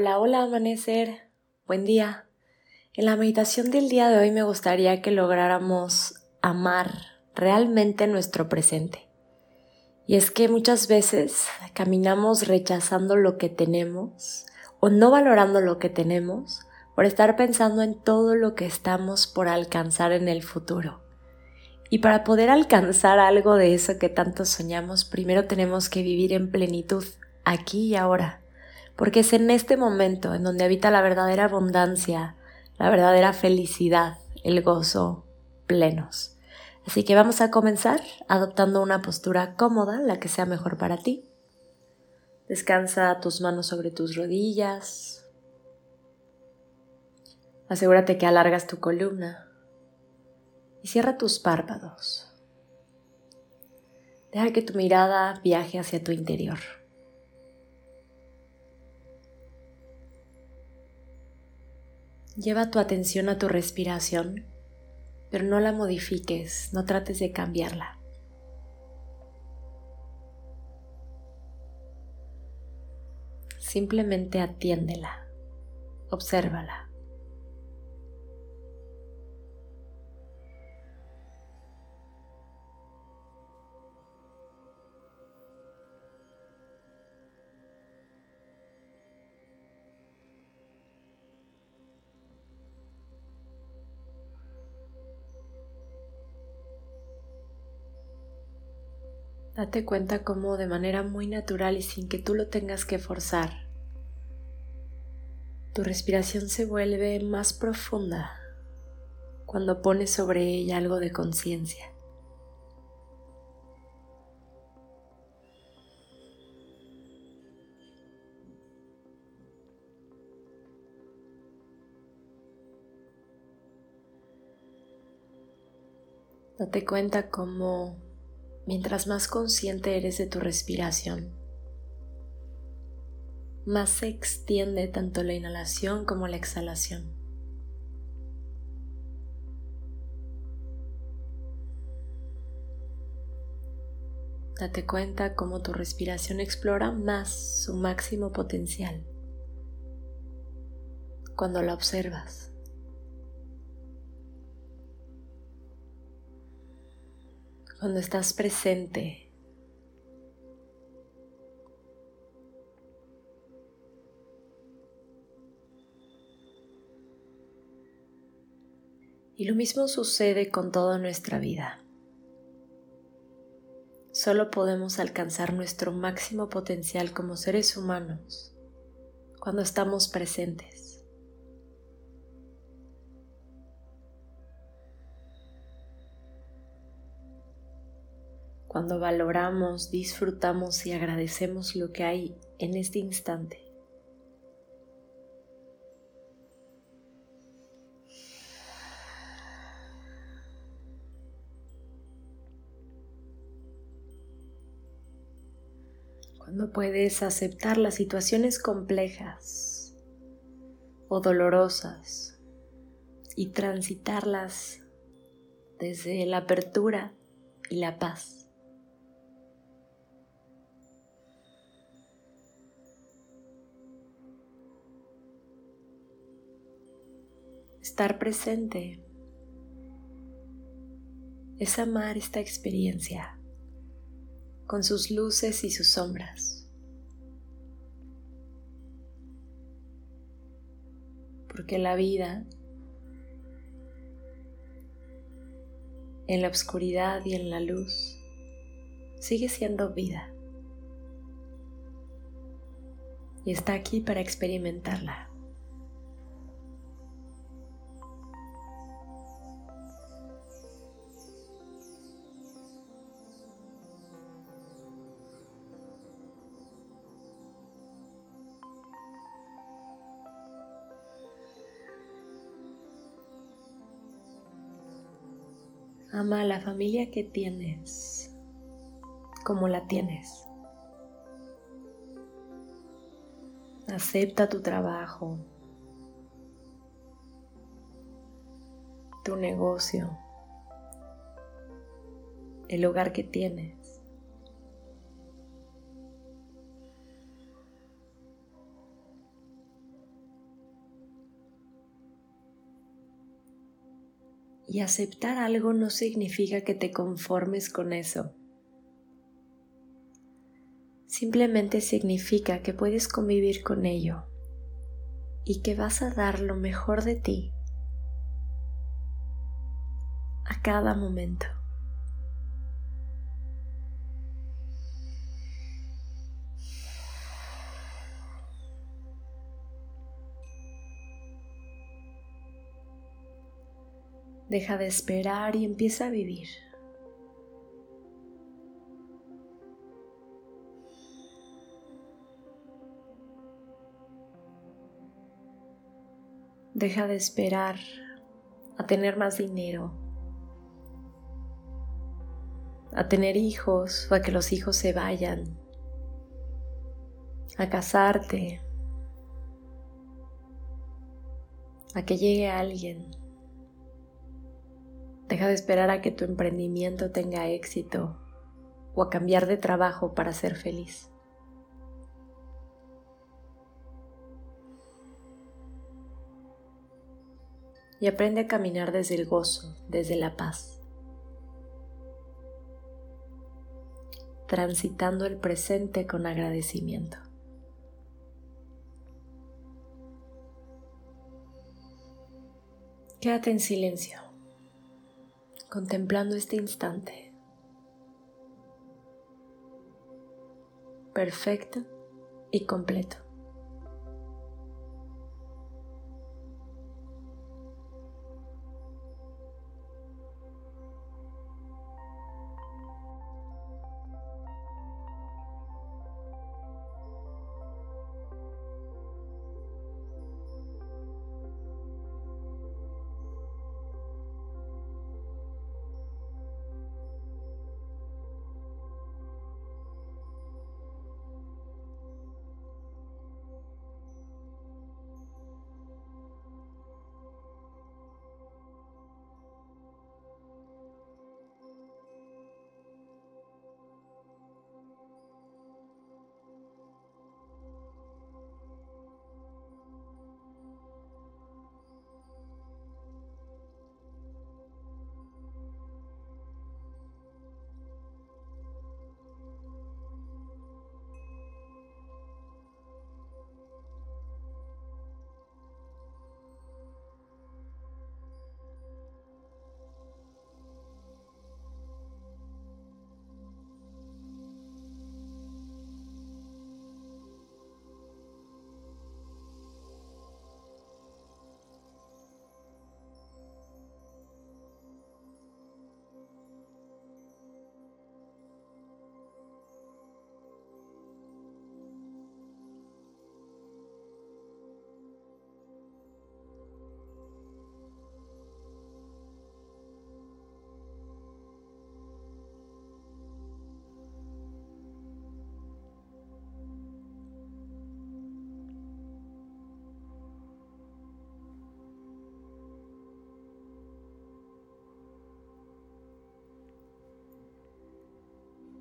Hola, hola, amanecer. Buen día. En la meditación del día de hoy me gustaría que lográramos amar realmente nuestro presente. Y es que muchas veces caminamos rechazando lo que tenemos o no valorando lo que tenemos por estar pensando en todo lo que estamos por alcanzar en el futuro. Y para poder alcanzar algo de eso que tanto soñamos, primero tenemos que vivir en plenitud, aquí y ahora porque es en este momento en donde habita la verdadera abundancia, la verdadera felicidad, el gozo plenos. Así que vamos a comenzar adoptando una postura cómoda, la que sea mejor para ti. Descansa tus manos sobre tus rodillas. Asegúrate que alargas tu columna y cierra tus párpados. Deja que tu mirada viaje hacia tu interior. Lleva tu atención a tu respiración, pero no la modifiques, no trates de cambiarla. Simplemente atiéndela, obsérvala. Date cuenta cómo de manera muy natural y sin que tú lo tengas que forzar, tu respiración se vuelve más profunda cuando pones sobre ella algo de conciencia. Date cuenta cómo mientras más consciente eres de tu respiración, más se extiende tanto la inhalación como la exhalación. Date cuenta cómo tu respiración explora más su máximo potencial cuando la observas. Cuando estás presente. Y lo mismo sucede con toda nuestra vida. Solo podemos alcanzar nuestro máximo potencial como seres humanos cuando estamos presentes. Cuando valoramos, disfrutamos y agradecemos lo que hay en este instante. Cuando puedes aceptar las situaciones complejas o dolorosas y transitarlas desde la apertura y la paz. Estar presente es amar esta experiencia con sus luces y sus sombras. Porque la vida en la oscuridad y en la luz sigue siendo vida y está aquí para experimentarla. Ama a la familia que tienes como la tienes. Acepta tu trabajo, tu negocio, el hogar que tienes. Y aceptar algo no significa que te conformes con eso. Simplemente significa que puedes convivir con ello y que vas a dar lo mejor de ti a cada momento. Deja de esperar y empieza a vivir. Deja de esperar a tener más dinero, a tener hijos o a que los hijos se vayan, a casarte, a que llegue alguien. Deja de esperar a que tu emprendimiento tenga éxito o a cambiar de trabajo para ser feliz. Y aprende a caminar desde el gozo, desde la paz, transitando el presente con agradecimiento. Quédate en silencio contemplando este instante. Perfecto y completo.